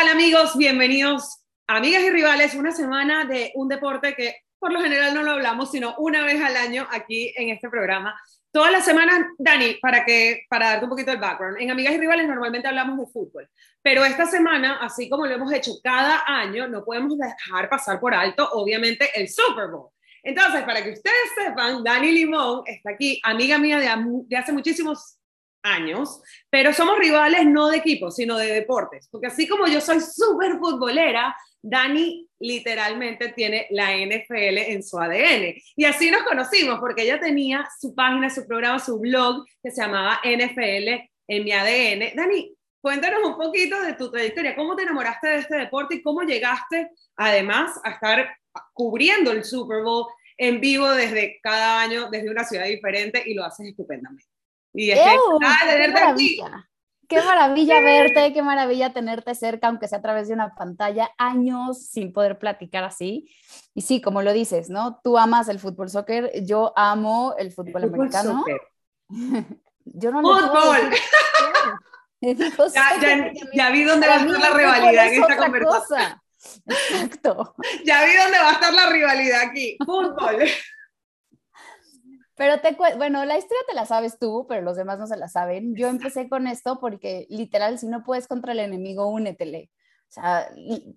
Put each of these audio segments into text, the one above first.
¿Qué tal amigos? Bienvenidos, amigas y rivales, una semana de un deporte que por lo general no lo hablamos, sino una vez al año aquí en este programa. Todas las semanas, Dani, para, que, para darte un poquito el background, en Amigas y Rivales normalmente hablamos de fútbol, pero esta semana, así como lo hemos hecho cada año, no podemos dejar pasar por alto, obviamente, el Super Bowl. Entonces, para que ustedes sepan, Dani Limón está aquí, amiga mía de, de hace muchísimos años, pero somos rivales no de equipos, sino de deportes, porque así como yo soy súper futbolera, Dani literalmente tiene la NFL en su ADN. Y así nos conocimos, porque ella tenía su página, su programa, su blog que se llamaba NFL en mi ADN. Dani, cuéntanos un poquito de tu trayectoria, cómo te enamoraste de este deporte y cómo llegaste además a estar cubriendo el Super Bowl en vivo desde cada año, desde una ciudad diferente y lo haces estupendamente. Y es que, qué maravilla. Qué maravilla verte, qué maravilla tenerte cerca, aunque sea a través de una pantalla, años sin poder platicar así. Y sí, como lo dices, ¿no? Tú amas el fútbol soccer, yo amo el fútbol, americano. yo no ¡Fútbol! ya, ya, vi dónde va a estar la rivalidad en esta conversación. Exacto. Ya vi dónde va a estar la rivalidad aquí. Fútbol. Pero te bueno, la historia te la sabes tú, pero los demás no se la saben. Yo empecé con esto porque literal, si no puedes contra el enemigo, únetele. O sea,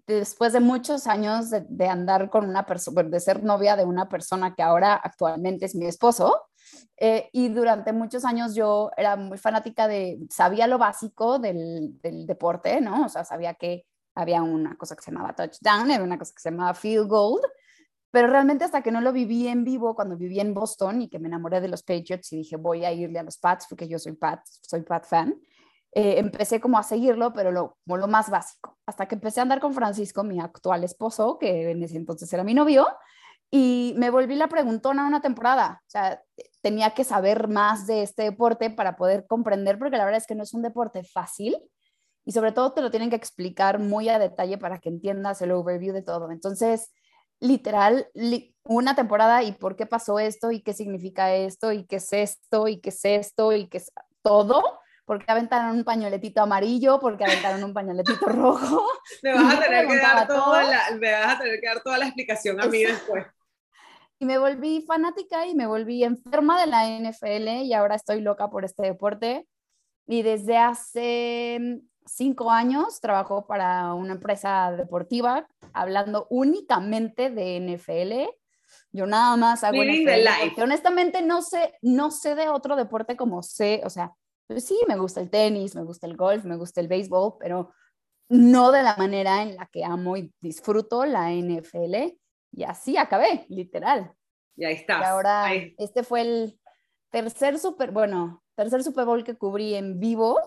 después de muchos años de, andar con una persona, de ser novia de una persona que ahora actualmente es mi esposo, eh, y durante muchos años yo era muy fanática de, sabía lo básico del, del, deporte, ¿no? O sea, sabía que había una cosa que se llamaba touchdown, era una cosa que se llamaba field goal, pero realmente hasta que no lo viví en vivo, cuando viví en Boston y que me enamoré de los Patriots y dije voy a irle a los Pats porque yo soy Pat, soy Pat fan, eh, empecé como a seguirlo, pero lo, como lo más básico. Hasta que empecé a andar con Francisco, mi actual esposo, que en ese entonces era mi novio, y me volví la preguntona una temporada. O sea, tenía que saber más de este deporte para poder comprender, porque la verdad es que no es un deporte fácil y sobre todo te lo tienen que explicar muy a detalle para que entiendas el overview de todo. Entonces, literal una temporada y por qué pasó esto y qué significa esto y qué es esto y qué es esto y qué es todo. Porque aventaron un pañoletito amarillo, porque aventaron un pañoletito rojo. Me vas, a tener que dar toda la, me vas a tener que dar toda la explicación a mí después. Y me volví fanática y me volví enferma de la NFL y ahora estoy loca por este deporte. Y desde hace cinco años trabajo para una empresa deportiva hablando únicamente de NFL. Yo nada más hago NFL, porque honestamente no sé, no sé de otro deporte como sé, o sea, pues sí, me gusta el tenis, me gusta el golf, me gusta el béisbol, pero no de la manera en la que amo y disfruto la NFL. Y así acabé, literal. Y ahí está. Y ahora, este fue el tercer super, bueno, tercer Super Bowl que cubrí en vivo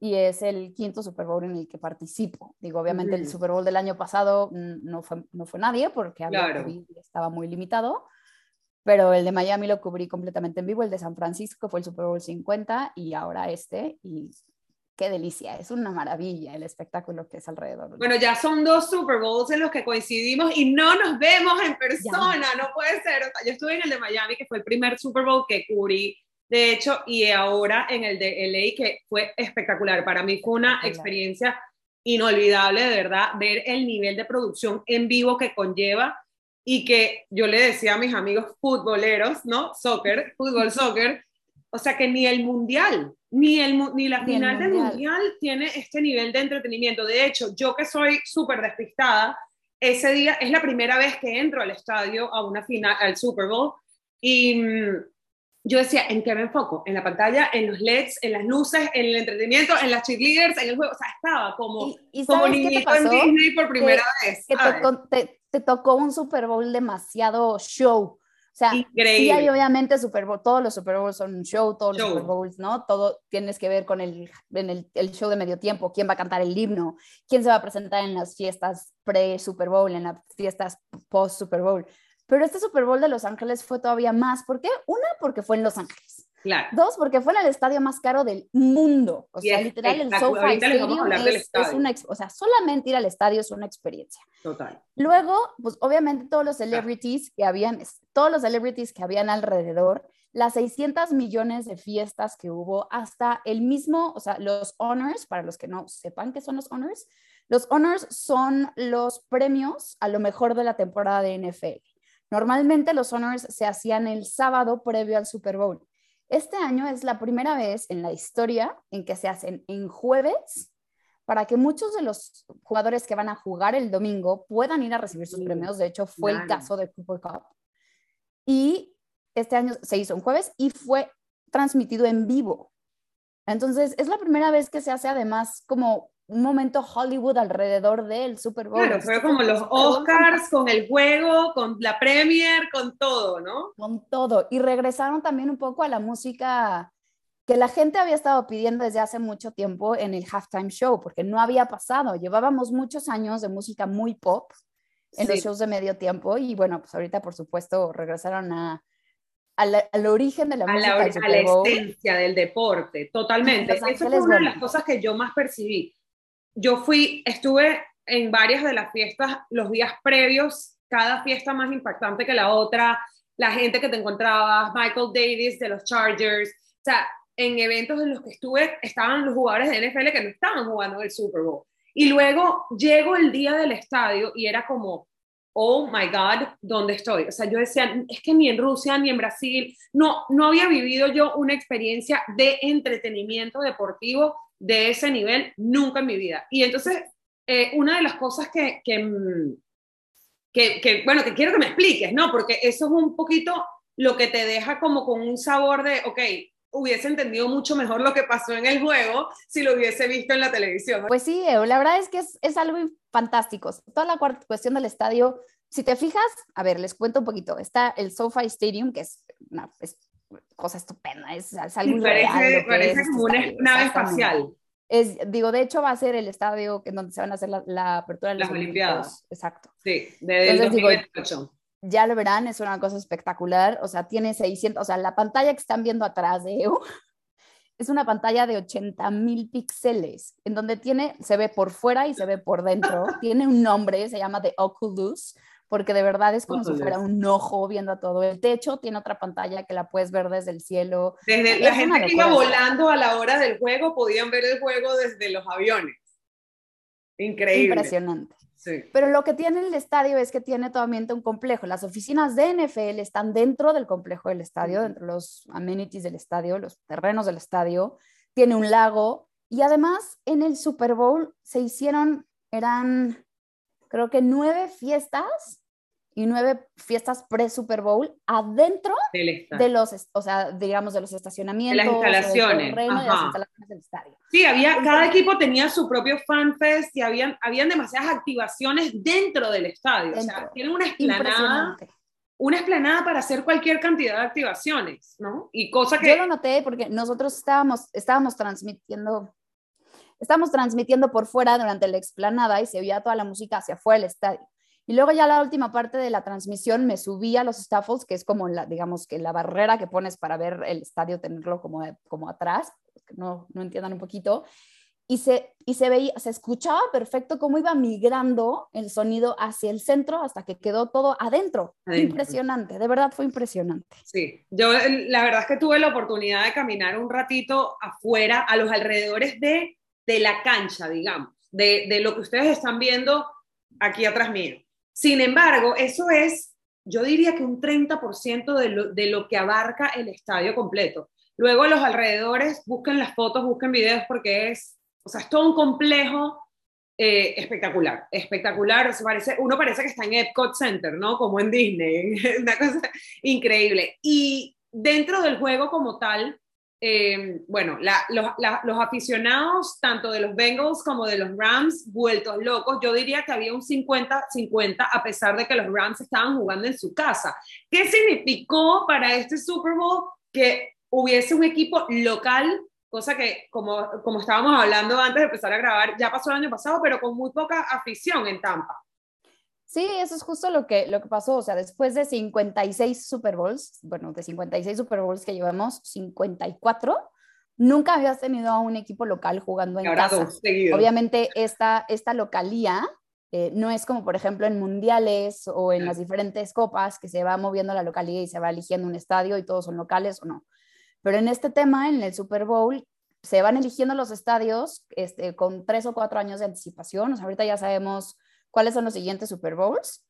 y es el quinto Super Bowl en el que participo. Digo, obviamente el Super Bowl del año pasado no fue, no fue nadie porque estaba muy limitado, pero el de Miami lo cubrí completamente en vivo, el de San Francisco fue el Super Bowl 50 y ahora este, y qué delicia, es una maravilla el espectáculo que es alrededor. Bueno, ya son dos Super Bowls en los que coincidimos y no nos vemos en persona, no puede ser. yo estuve en el de Miami, que fue el primer Super Bowl que cubrí de hecho, y ahora en el de LA, que fue espectacular. Para mí fue una experiencia inolvidable, de verdad, ver el nivel de producción en vivo que conlleva y que yo le decía a mis amigos futboleros, ¿no? Soccer, fútbol, soccer, o sea que ni el mundial, ni, el, ni la final del mundial tiene este nivel de entretenimiento. De hecho, yo que soy súper despistada, ese día es la primera vez que entro al estadio a una final, al Super Bowl, y mm, yo decía, ¿en qué me enfoco? En la pantalla, en los LEDs, en las luces, en el entretenimiento, en las cheerleaders, en el juego. O sea, estaba como, ¿Y, como niñito en Disney por primera vez. te, tocó un Super Bowl demasiado show. O sea, Increíble. sí hay obviamente Super Bowl, todos los Super Bowls son un show, todos los Super Bowls, ¿no? Todo tienes que ver con el, en el, el, show de medio tiempo, quién va a cantar el himno, quién se va a presentar en las fiestas pre-Super Bowl, en las fiestas post-Super Bowl. Pero este Super Bowl de Los Ángeles fue todavía más. ¿Por qué? Una, porque fue en Los Ángeles. Claro. Dos, porque fue en el estadio más caro del mundo. O sea, literal, el SoFi Stadium es, es, una, o sea, solamente ir al estadio es una experiencia. Total. Luego, pues obviamente todos los celebrities que habían, todos los celebrities que habían alrededor, las 600 millones de fiestas que hubo, hasta el mismo, o sea, los honors, para los que no sepan qué son los honors, los honors son los premios a lo mejor de la temporada de NFL. Normalmente los honors se hacían el sábado previo al Super Bowl. Este año es la primera vez en la historia en que se hacen en jueves para que muchos de los jugadores que van a jugar el domingo puedan ir a recibir sus premios. De hecho, fue el caso de Cooper Cup. Y este año se hizo un jueves y fue transmitido en vivo. Entonces, es la primera vez que se hace además como un momento Hollywood alrededor del Super Bowl. Claro, fue como los Oscars con el juego, con la Premier, con todo, ¿no? Con todo. Y regresaron también un poco a la música que la gente había estado pidiendo desde hace mucho tiempo en el halftime show, porque no había pasado. Llevábamos muchos años de música muy pop en los shows de medio tiempo y bueno, pues ahorita por supuesto regresaron a, al, origen de la música. La, a la esencia del deporte, totalmente. Esa fue una de las cosas que yo más percibí. Yo fui, estuve en varias de las fiestas los días previos, cada fiesta más impactante que la otra, la gente que te encontrabas, Michael Davis de los Chargers, o sea, en eventos en los que estuve estaban los jugadores de NFL que no estaban jugando el Super Bowl. Y luego llego el día del estadio y era como, oh my God, ¿dónde estoy? O sea, yo decía, es que ni en Rusia ni en Brasil, no, no había vivido yo una experiencia de entretenimiento deportivo de ese nivel nunca en mi vida. Y entonces, eh, una de las cosas que, mm, que, que, bueno, que quiero que me expliques, ¿no? Porque eso es un poquito lo que te deja como con un sabor de, ok, hubiese entendido mucho mejor lo que pasó en el juego si lo hubiese visto en la televisión. Pues sí, la verdad es que es, es algo fantástico. Toda la cuestión del estadio, si te fijas, a ver, les cuento un poquito. Está el SoFi Stadium, que es cosa estupenda, es, algo parece, parece como una nave espacial. Es, digo, de hecho va a ser el estadio en donde se van a hacer la, apertura de las Olimpiadas. Exacto. Sí, de 2028 ya lo verán, es una cosa espectacular, o sea, tiene 600, o sea, la pantalla que están viendo atrás de EU es una pantalla de 80 mil píxeles, en donde tiene, se ve por fuera y se ve por dentro, tiene un nombre, se llama The Oculus, porque de verdad es como si fuera un ojo viendo a todo. El techo tiene otra pantalla que la puedes ver desde el cielo. Desde la gente que iba volando a la hora del juego podían ver el juego desde los aviones. Increíble. Impresionante. Pero lo que tiene el estadio es que tiene totalmente un complejo. Las oficinas de NFL están dentro del complejo del estadio, dentro de los amenities del estadio, los terrenos del estadio. Tiene un lago y además en el Super Bowl se hicieron, eran creo que nueve fiestas y nueve fiestas pre-Super Bowl adentro de los, o sea, digamos, de los estacionamientos. De las instalaciones. De, las instalaciones del estadio. Sí, había, cada equipo tenía su propio fanfest y habían, habían demasiadas activaciones dentro del estadio. O sea, tienen una explanada. Una explanada para hacer cualquier cantidad de activaciones, ¿no? Y cosa que... Yo lo noté porque nosotros estábamos, estábamos transmitiendo estábamos transmitiendo por fuera durante la explanada y se oía toda la música hacia afuera del estadio. Y luego ya la última parte de la transmisión me subí a los staffles, que es como la, digamos que la barrera que pones para ver el estadio, tenerlo como, como atrás, que no, no entiendan un poquito. Y se, y se veía, se escuchaba perfecto cómo iba migrando el sonido hacia el centro hasta que quedó todo adentro. Impresionante, de verdad fue impresionante. Sí, yo la verdad es que tuve la oportunidad de caminar un ratito afuera, a los alrededores de, de la cancha, digamos, de, de lo que ustedes están viendo aquí atrás mío. Sin embargo, eso es, yo diría que un 30% de lo, de lo que abarca el estadio completo. Luego los alrededores, busquen las fotos, busquen videos porque es, o sea, es todo un complejo eh, espectacular, espectacular. parece, uno parece que está en Epcot Center, ¿no? Como en Disney, una cosa increíble. Y dentro del juego como tal, eh, bueno, los, aficionados, tanto de los Bengals como de los Rams, vueltos locos, yo diría que había un 50-50 a pesar de que los Rams estaban jugando en su casa. ¿Qué significó para este Super Bowl que hubiese un equipo local? Cosa que, como, como estábamos hablando antes de empezar a grabar, ya pasó el año pasado, pero con muy poca afición en Tampa. Sí, eso es justo lo que, lo que pasó. O sea, después de 56 Super Bowls, bueno, de 56 Super Bowls que llevamos, 54, nunca habías tenido a un equipo local jugando en casa. Obviamente, esta, esta localía eh, no es como, por ejemplo, en mundiales o en las diferentes copas que se va moviendo la localidad y se va eligiendo un estadio y todos son locales o no. Pero en este tema, en el Super Bowl, se van eligiendo los estadios este, con tres o cuatro años de anticipación. O sea, ahorita ya sabemos cuáles son los siguientes Super Bowls.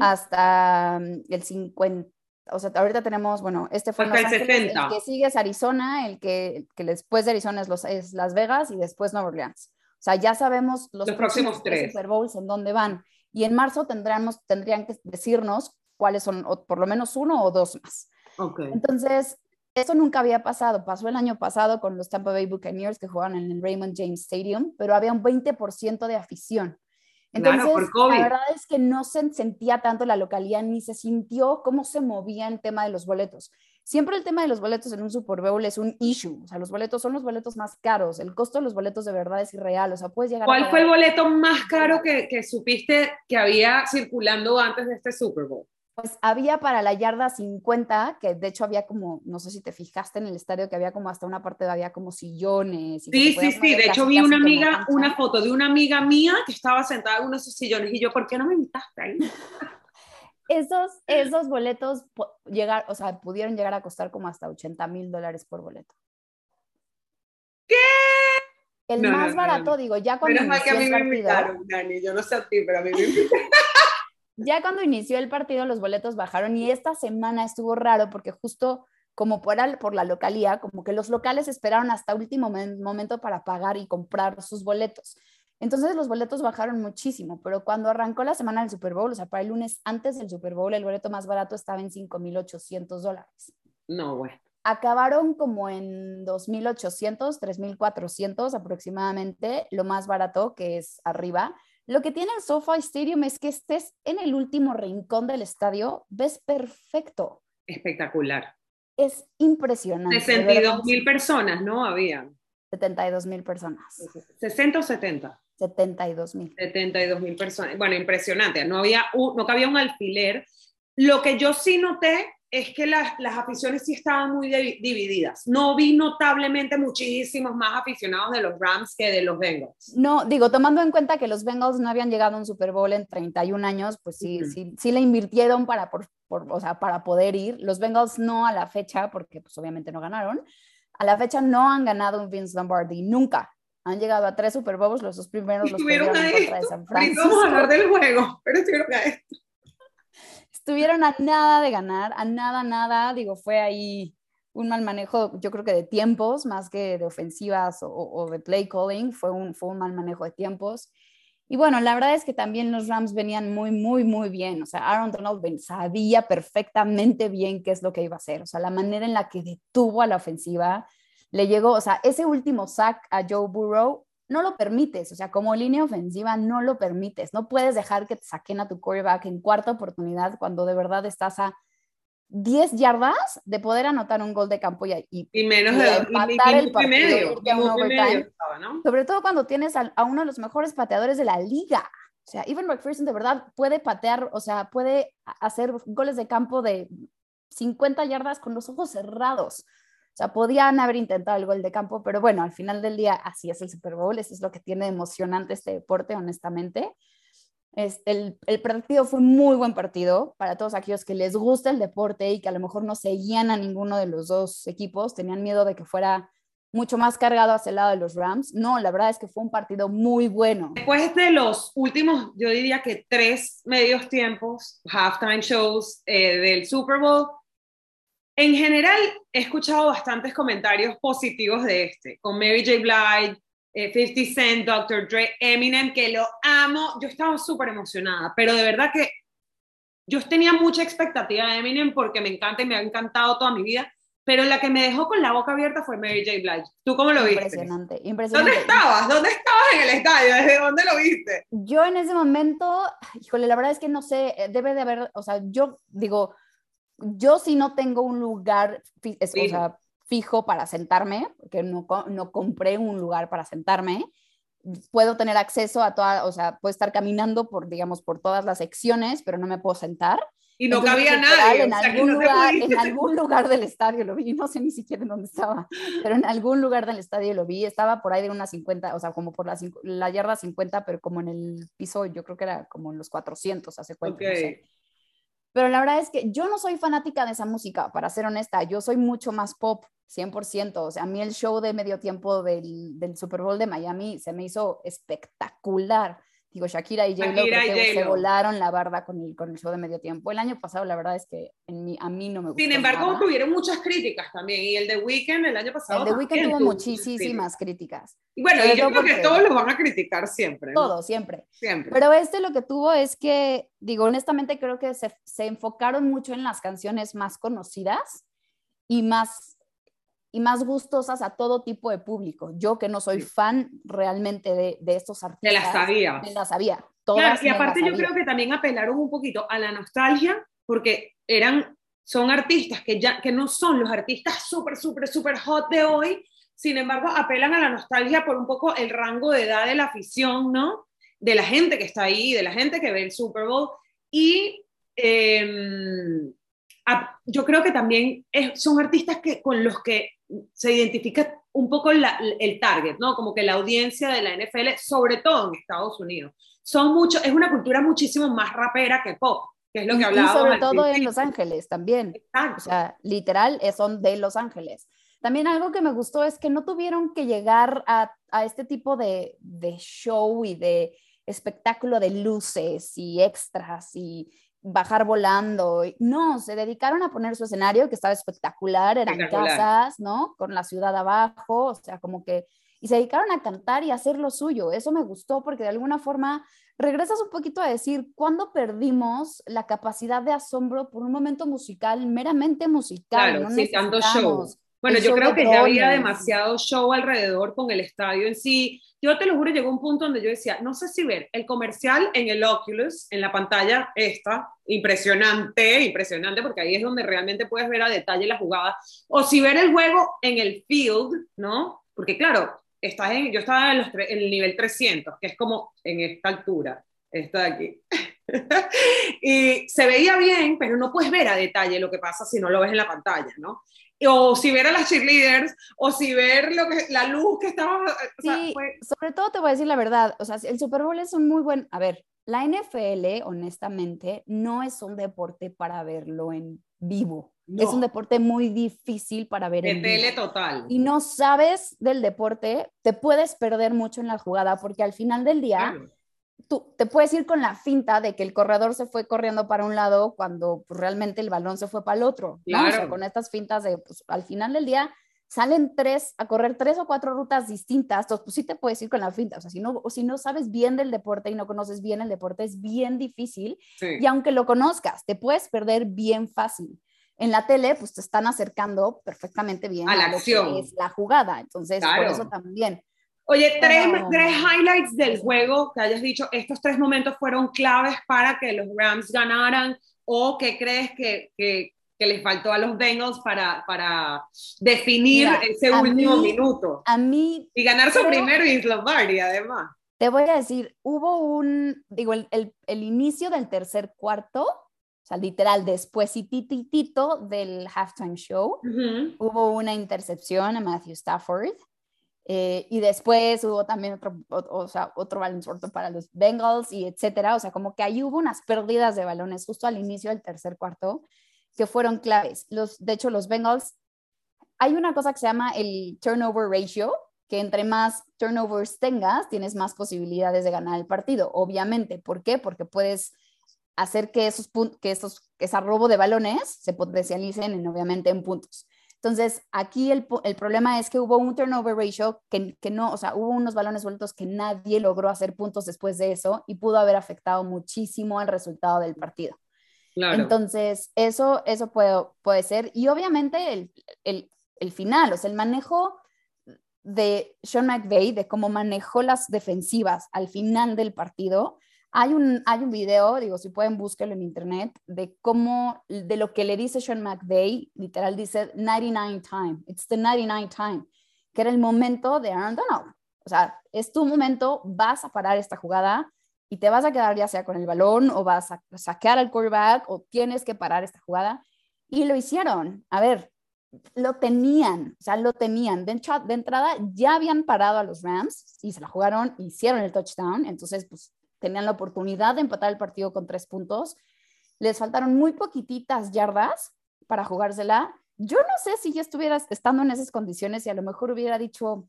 Hasta mm, el 50, o sea, ahorita tenemos, bueno, este fue el, el que sigue es Arizona, el que, que después de Arizona es, los, es Las Vegas y después Nueva Orleans. O sea, ya sabemos los, próximos, tres Super Bowls en dónde van. Y en marzo tendremos, tendrían que decirnos cuáles son, o por lo menos uno o dos más. Okay. Entonces, eso nunca había pasado. Pasó el año pasado con los Tampa Bay Buccaneers que jugaban en el Raymond James Stadium, pero había un 20% de afición. Entonces, la verdad es que no se sentía tanto la localidad ni se sintió cómo se movía el tema de los boletos. Siempre el tema de los boletos en un Super Bowl es un issue. O sea, los boletos son los boletos más caros. El costo de los boletos de verdad es irreal. O sea, puedes llegar ¿Cuál fue el boleto más caro que, que supiste que había circulando antes de este Super Bowl? Pues había para la yarda 50, que de hecho había como, no sé si te fijaste en el estadio, que había como hasta una parte, había como sillones. sí, sí, sí, de hecho vi una amiga, una foto de una amiga mía que estaba sentada en uno de esos sillones y yo, ¿por qué no me invitaste ahí? esos, esos boletos llegar, o sea, pudieron llegar a costar como hasta 80 mil dólares por boleto. ¿Qué? El más barato, digo, ya cuando Menos mal que a mí me invitaron, Dani, yo no sé a ti, pero a mí me invitaron. Ya cuando inició el partido los boletos bajaron y esta semana estuvo raro porque justo como por, por la localía, como que los locales esperaron hasta último momento para pagar y comprar sus boletos. Entonces los boletos bajaron muchísimo, pero cuando arrancó la semana del Super Bowl, o sea, para el lunes antes del Super Bowl, el boleto más barato estaba en 5.800 dólares. No, bueno. Acabaron como en 2.800, 3.400 aproximadamente, lo más barato que es arriba. Lo que tiene el SoFi Stadium es que estés en el último rincón del estadio, ves perfecto. Espectacular. Es impresionante. 62 mil personas, ¿no? Había. 72 mil personas. ¿60 o 70? 72 mil. 72 mil personas. Bueno, impresionante. No, había no cabía un alfiler. Lo que yo sí noté es que las, las aficiones sí estaban muy divididas. No vi notablemente muchísimos más aficionados de los Rams que de los Bengals. No, digo, tomando en cuenta que los Bengals no habían llegado a un Super Bowl en 31 años, pues sí, sí, sí le invirtieron para, por, o sea, para poder ir. Los Bengals no a la fecha, porque pues obviamente no ganaron. A la fecha no han ganado un Vince Lombardi, nunca. Han llegado a tres Super Bowls, los dos primeros los tuvieron en contra de San Francisco. Vamos a hablar del juego, pero estuvieron a esto estuvieron a nada de ganar, a nada, nada, digo, fue ahí un mal manejo, yo creo que de tiempos, más que de ofensivas o, de play calling, fue un, fue un mal manejo de tiempos. Y bueno, la verdad es que también los Rams venían muy, muy, muy bien. O sea, Aaron Donald sabía perfectamente bien qué es lo que iba a hacer. O sea, la manera en la que detuvo a la ofensiva, le llegó, o sea, ese último sack a Joe Burrow no lo permites, o sea, como línea ofensiva no lo permites, no puedes dejar que te saquen a tu quarterback en cuarta oportunidad cuando de verdad estás a 10 yardas de poder anotar un gol de campo y, y, menos de empatar el partido, sobre todo cuando tienes a, uno de los mejores pateadores de la liga. O sea, Evan McPherson de verdad puede patear, o sea, puede hacer goles de campo de 50 yardas con los ojos cerrados. O sea, podían haber intentado el gol de campo, pero bueno, al final del día así es el Super Bowl, eso es lo que tiene emocionante este deporte, honestamente. el, el, partido fue muy buen partido para todos aquellos que les gusta el deporte y que a lo mejor no seguían a ninguno de los dos equipos, tenían miedo de que fuera mucho más cargado hacia el lado de los Rams. No, la verdad es que fue un partido muy bueno. Después de los últimos, yo diría que tres medios tiempos, halftime shows eh, del Super Bowl, en general, he escuchado bastantes comentarios positivos de este, con Mary J. Blige, 50 eh, Cent, Dr. Dre, Eminem, que lo amo. Yo estaba súper emocionada, pero de verdad que yo tenía mucha expectativa de Eminem porque me encanta y me ha encantado toda mi vida, pero la que me dejó con la boca abierta fue Mary J. Blige. ¿Tú cómo lo viste? Impresionante, impresionante. ¿Dónde estabas? ¿Dónde estabas en el estadio? ¿Desde dónde lo viste? Yo en ese momento, híjole, la verdad es que no sé, eh, debe de haber, o sea, yo digo, yo sí no tengo un lugar fijo para sentarme, porque no, no compré un lugar para sentarme. puedo tener acceso a toda, o sea, puedo estar caminando por, digamos, por todas las secciones, pero no me puedo sentar. Y no cabía nadie. En, algún, lugar, en algún lugar del estadio lo vi, no sé ni siquiera en dónde estaba, pero en algún lugar del estadio lo vi, estaba por ahí de unas 50, o sea, como por la, la yarda 50, pero como en el piso, yo creo que era como en los 400, hace cuenta. Pero la verdad es que yo no soy fanática de esa música, para ser honesta, yo soy mucho más pop, 100%. O sea, a mí el show de medio tiempo del, del Super Bowl de Miami se me hizo espectacular. Digo, Shakira y J-Lo se volaron la barda con el, con el show de medio tiempo. El año pasado, la verdad es que en mi, a mí no me gustó. Sin embargo, tuvieron muchas críticas también. Y el de Weekend el año pasado. El de Weekend tuvo muchísimas críticas. Y bueno, y yo creo que todos lo van a criticar siempre. ¿no? Todos, siempre. Siempre. Pero este lo que tuvo es que, digo, honestamente, creo que se, se enfocaron mucho en las canciones más conocidas y más y más gustosas a todo tipo de público. Yo que no soy fan realmente de, de estos artistas. De las sabía. De las sabía. Todas claro, y aparte yo creo que también apelaron un poquito a la nostalgia porque eran, son artistas que ya que no son los artistas súper, súper, súper hot de hoy, sin embargo apelan a la nostalgia por un poco el rango de edad de la afición, ¿no? De la gente que está ahí, de la gente que ve el Super Bowl y... Eh, yo creo que también son artistas que, con los que se identifica un poco el target, ¿no? Como que la audiencia de la NFL, sobre todo en Estados Unidos. Son mucho, es una cultura muchísimo más rapera que pop, que es lo que hablábamos. Y sobre todo en Los Ángeles también. O sea, literal, son de Los Ángeles. También algo que me gustó es que no tuvieron que llegar a, a este tipo de, de show y de espectáculo de luces y extras y bajar volando. No, se dedicaron a poner su escenario, que estaba espectacular, eran casas, ¿no? Con la ciudad abajo, o sea, como que... Y se dedicaron a cantar y a hacer lo suyo. Eso me gustó porque de alguna forma regresas un poquito a decir, ¿cuándo perdimos la capacidad de asombro por un momento musical, meramente musical? Claro, no show. Bueno, yo creo que ya había demasiado show alrededor con el estadio en sí. Yo te lo juro, llegó un punto donde yo decía, no sé si ver el comercial en el Oculus, en la pantalla esta, impresionante, impresionante, porque ahí es donde realmente puedes ver a detalle la jugada, o si ver el juego en el field, ¿no? Porque claro, estás en, yo estaba en, el nivel 300, que es como en esta altura, esta de aquí. y se veía bien, pero no puedes ver a detalle lo que pasa si no lo ves en la pantalla, ¿no? O si ver a las cheerleaders, o si ver lo que, la luz que estaba... sí, sobre todo te voy a decir la verdad, o sea, el Super Bowl es un muy buen... A ver, la NFL, honestamente, no es un deporte para verlo en vivo. Es un deporte muy difícil para ver en tele total. Y no sabes del deporte, te puedes perder mucho en la jugada porque al final del día tú te puedes ir con la finta de que el corredor se fue corriendo para un lado cuando pues, realmente el balón se fue para el otro. Claro. con estas fintas de, pues, al final del día salen tres, a correr tres o cuatro rutas distintas, entonces pues sí te puedes ir con la finta, o sea, si no, si no sabes bien del deporte y no conoces bien el deporte, es bien difícil, y aunque lo conozcas, te puedes perder bien fácil. En la tele, pues te están acercando perfectamente bien a la acción. es la jugada, entonces por eso también Oye, tres, tres highlights del juego que hayas dicho, estos tres momentos fueron claves para que los Rams ganaran o qué crees que, que, que les faltó a los Bengals para, para definir ese último minuto. A mí... Y ganar su primero y además. Te voy a decir, hubo un, digo, el, el, el inicio del tercer cuarto, o sea, literal, después y tititito del halftime show, hubo una intercepción a Matthew Stafford eh, y después hubo también otro, o, sea, otro balón suelto para los Bengals y etcétera. O sea, como que ahí hubo unas pérdidas de balones justo al inicio del tercer cuarto que fueron claves. Los, de hecho, los Bengals, hay una cosa que se llama el turnover ratio, que entre más turnovers tengas, tienes más posibilidades de ganar el partido, obviamente. ¿Por qué? Porque puedes hacer que esos que esos ese robo de balones se potencialicen en, obviamente en puntos. Entonces, aquí el, el, problema es que hubo un turnover ratio que, que, no, o sea, hubo unos balones sueltos que nadie logró hacer puntos después de eso y pudo haber afectado muchísimo al resultado del partido. Claro. Entonces, eso, eso puede, puede ser. Y obviamente el, el, el final, o sea, el manejo de Sean McVay, de cómo manejó las defensivas al final del partido, hay un, hay un video, digo, si pueden búsquelo en internet, de cómo, de lo que le dice Sean McVay, literal dice 99 time, it's the 99 time, que era el momento de Aaron Donald. O sea, es tu momento, vas a parar esta jugada y te vas a quedar ya sea con el balón o vas a saquear al quarterback o tienes que parar esta jugada. Y lo hicieron. A ver, lo tenían, o sea, lo tenían. De, de entrada ya habían parado a los Rams y se la jugaron, hicieron el touchdown, entonces pues tenían la oportunidad de empatar el partido con tres puntos. Les faltaron muy poquititas yardas para jugársela. Yo no sé si ya estuvieras estando en esas condiciones y a lo mejor hubiera dicho,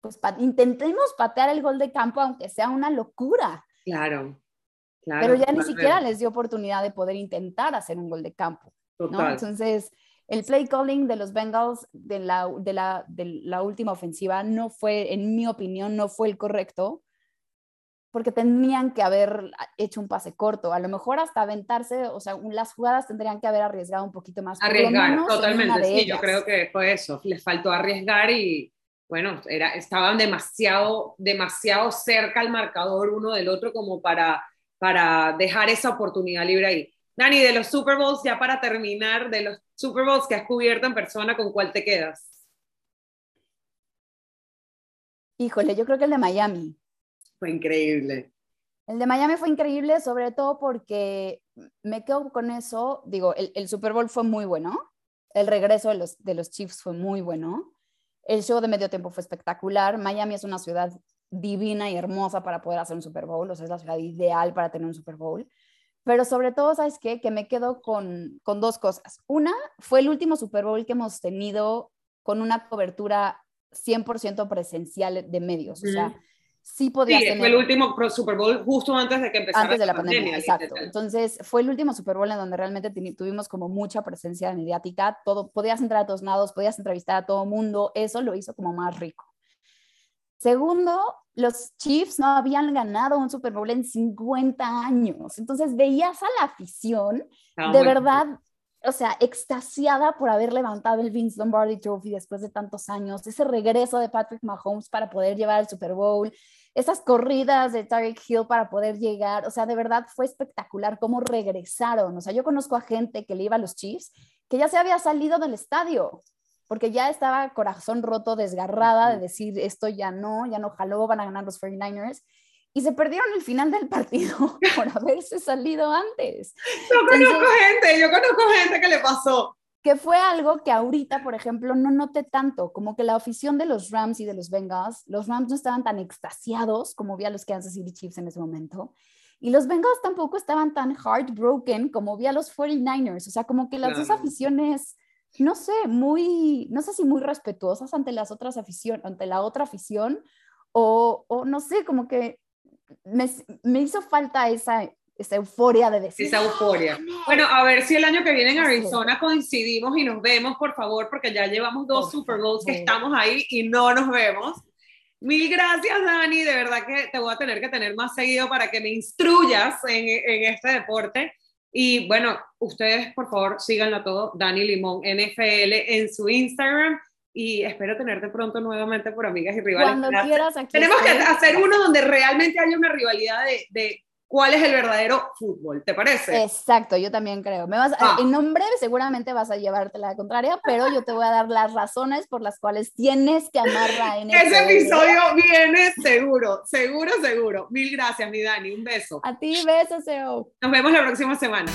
pues intentemos patear el gol de campo, aunque sea una locura. Claro, claro. Pero ya ni siquiera les dio oportunidad de poder intentar hacer un gol de campo. ¿no? Entonces, el play calling de los Bengals de la, de, la, de la última ofensiva no fue, en mi opinión, no fue el correcto, porque tenían que haber hecho un pase corto, a lo mejor hasta aventarse, o sea, las jugadas tendrían que haber arriesgado un poquito más. Arriesgar, totalmente, sí, yo creo que fue eso, les faltó arriesgar y bueno, era, estaban demasiado, demasiado cerca al marcador uno del otro como para, para dejar esa oportunidad libre ahí. Dani, de los Super Bowls, ya para terminar, de los Super Bowls que has cubierto en persona, ¿con cuál te quedas? Híjole, yo creo que el de Miami. Fue increíble. El de Miami fue increíble, sobre todo porque me quedo con eso. Digo, el, Super Bowl fue muy bueno. El regreso de los, de los Chiefs fue muy bueno. El show de medio tiempo fue espectacular. Miami es una ciudad divina y hermosa para poder hacer un Super Bowl. O sea, es la ciudad ideal para tener un Super Bowl. Pero sobre todo, ¿sabes qué? Que me quedo con, con dos cosas. Una, fue el último Super Bowl que hemos tenido con una cobertura 100% presencial de medios. O sea, sí podía sí, fue el último Super Bowl justo antes de que empezara antes de la pandemia, exacto. Entonces, fue el último Super Bowl en donde realmente tuvimos como mucha presencia mediática, todo, podías entrar a todos lados, podías entrevistar a todo mundo, eso lo hizo como más rico. Segundo, los Chiefs no habían ganado un Super Bowl en 50 años. Entonces veías a la afición de verdad, o sea, extasiada por haber levantado el Vince Lombardi Trophy después de tantos años, ese regreso de Patrick Mahomes para poder llevar el Super Bowl, esas corridas de Tarek Hill para poder llegar, o sea, de verdad fue espectacular cómo regresaron. O sea, yo conozco a gente que le iba a los Chiefs que ya se había salido del estadio porque ya estaba corazón roto, desgarrada de decir esto ya no, ya no jaló, van a ganar los 49ers. Y se perdieron el final del partido por haberse salido antes. Yo conozco gente, yo conozco gente que le pasó. Que fue algo que ahorita, por ejemplo, no noté tanto, como que la afición de los Rams y de los Bengals, los Rams no estaban tan extasiados como vi a los Kansas City Chiefs en ese momento. Y los Bengals tampoco estaban tan heartbroken como vi a los 49ers. O sea, como que las dos aficiones no sé, muy, no sé si muy respetuosas ante las otras aficiones, ante la otra afición, o, o no sé, como que me, me hizo falta esa, esa euforia de decir. Esa euforia. Bueno, a ver si el año que viene en Arizona coincidimos y nos vemos, por favor, porque ya llevamos dos Super Bowls que estamos ahí y no nos vemos. Mil gracias, Dani. De verdad que te voy a tener que tener más seguido para que me instruyas en, en este deporte. Y bueno, ustedes por favor síganlo todo, Dani Limón NFL en su Instagram y espero tenerte pronto nuevamente por Amigas y Rivales. Cuando quieras, aquí Tenemos que hacer uno donde realmente haya una rivalidad de, de cuál es el verdadero fútbol, ¿te parece? Exacto, yo también creo. Me vas ah. En nombre seguramente vas a llevarte la contraria, pero yo te voy a dar las razones por las cuales tienes que amar la NFL. Ese episodio viene seguro, seguro, seguro. Mil gracias, mi Dani, un beso. A ti, besos, Seo. Nos vemos la próxima semana.